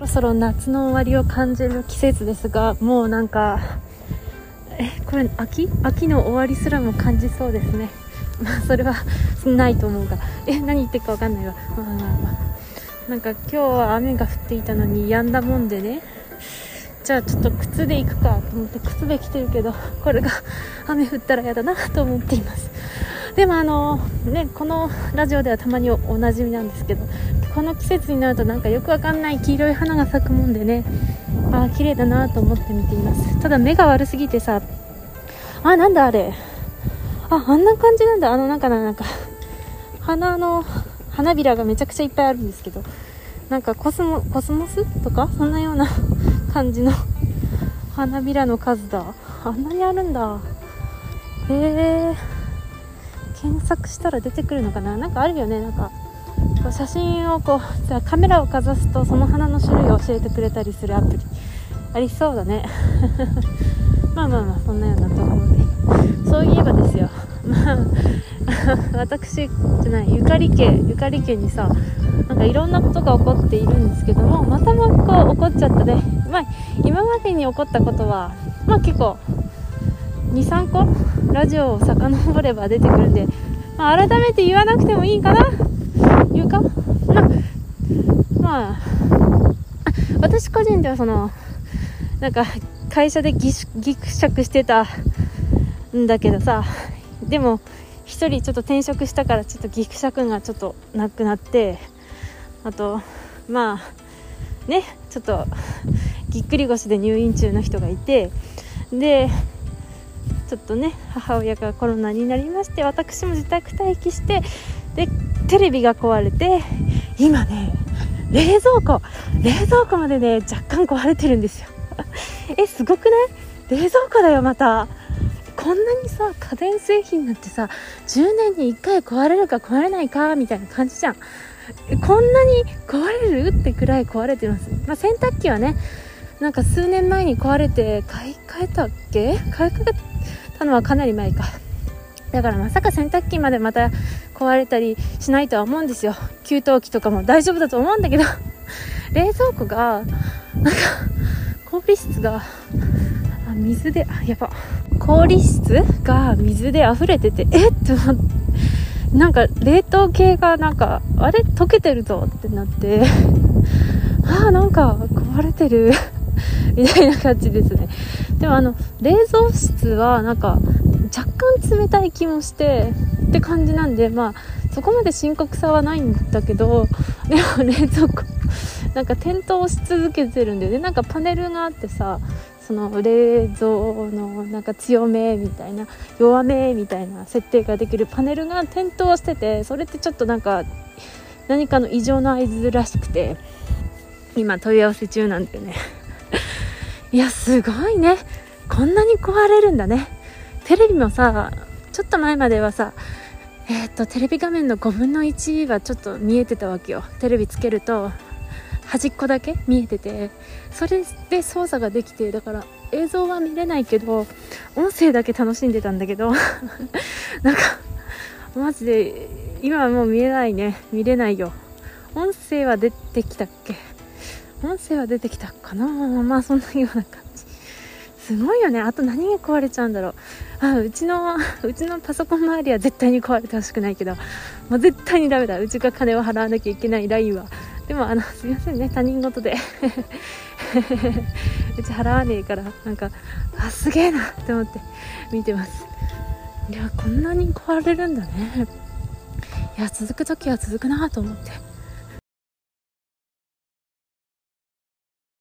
そろそろ夏の終わりを感じる季節ですがもうなんかえこれ秋？秋の終わりすらも感じそうですね。まあそれはないと思うが。え何言ってるか分かんないわ。まあまあまあ。なんか今日は雨が降っていたのに止んだもんでね。じゃあちょっと靴で行くかと思って靴で来てるけどこれが雨降ったら嫌だなと思っています。でもあのねこのラジオではたまにおなじみなんですけどこの季節になるとなんかよくわかんない黄色い花が咲くもんでねあ綺麗だなと思って見ています。ただ目が悪すぎてさあなんだあれ。ああんな感じなんだ。あのなんかななんか花の花びらがめちゃくちゃいっぱいあるんですけどなんかコスモコスモスとか？そんなような 感じの花びらの数だ。あんなにあるんだ。へえ検索したら出てくるのかな？なんかあるよね。なんかこう写真をこうじゃ カメラをかざすとその花の種類を教えてくれたりするアプリ。ありそうだね。まあまあまあそんなようなところで。そういえばですよ。ま あ私じゃない。ゆかり家ゆかり家にさなんかいろんなことが起こっているんですけどもまたもこう起こっちゃったね。まあ今までに起こったことはまあ結構23個？ラジオを遡れば出てくるんで、まあ、改めて言わなくてもいいかな？言うか？まあ、私個人ではその、なんか会社でぎぎくしゃくしてたんだけどさ、でも一人ちょっと転職したからちょっとぎくしゃくがちょっとなくなって、あと、まあ、ね、ちょっとぎっくり腰で入院中の人がいて、で、ちょっとね母親がコロナになりまして私も自宅待機してでテレビが壊れて今ね冷蔵庫冷蔵庫までね若干壊れてるんですよ。えすごくない？冷蔵庫だよまた。こんなにさ家電製品なんてさ10年に1回壊れるか壊れないかみたいな感じじゃん。こんなに壊れるってくらい壊れてます、まあ、洗濯機はねなんか数年前に壊れて買い替えたっけ？買い替たのはかなり前か。だからまさか洗濯機までまた壊れたりしないとは思うんですよ。給湯器とかも大丈夫だと思うんだけど。冷蔵庫がなんか氷室があ水であやば。氷室が水で溢れててえっ？となんか冷凍系がなんかあれ？溶けてるぞってなって。ああなんか壊れてる。みたいな感じですね。でもあの冷蔵室はなんか若干冷たい気もしてって感じなんでまあそこまで深刻さはないんだけどでも冷蔵庫なんか点灯し続けてるんでねなんかパネルがあってさその冷蔵のなんか強めみたいな弱めみたいな設定ができるパネルが点灯しててそれってちょっとなんか何かの異常な合図らしくて今問い合わせ中なんでね。いやすごいね。こんなに壊れるんだね。テレビもさちょっと前まではさえー、っとテレビ画面の5分の1はちょっと見えてたわけよ。テレビつけると端っこだけ見えててそれで操作ができてだから映像は見れないけど音声だけ楽しんでたんだけど なんかマジで今はもう見えないね。見れないよ。音声は出てきたっけ？音声は出てきたかな。まあそんなような感じ。すごいよね。あと何が壊れちゃうんだろう。あうちのうちのパソコン周りは絶対に壊れてほしくないけど。もう絶対にダメだ。うちが金を払わなきゃいけないラインは。でもあのすいませんね。他人事で。うち払わねえから。なんかあすげえな。って思って。見てます。いやこんなに壊れるんだね。いや続く時は続くなと思って。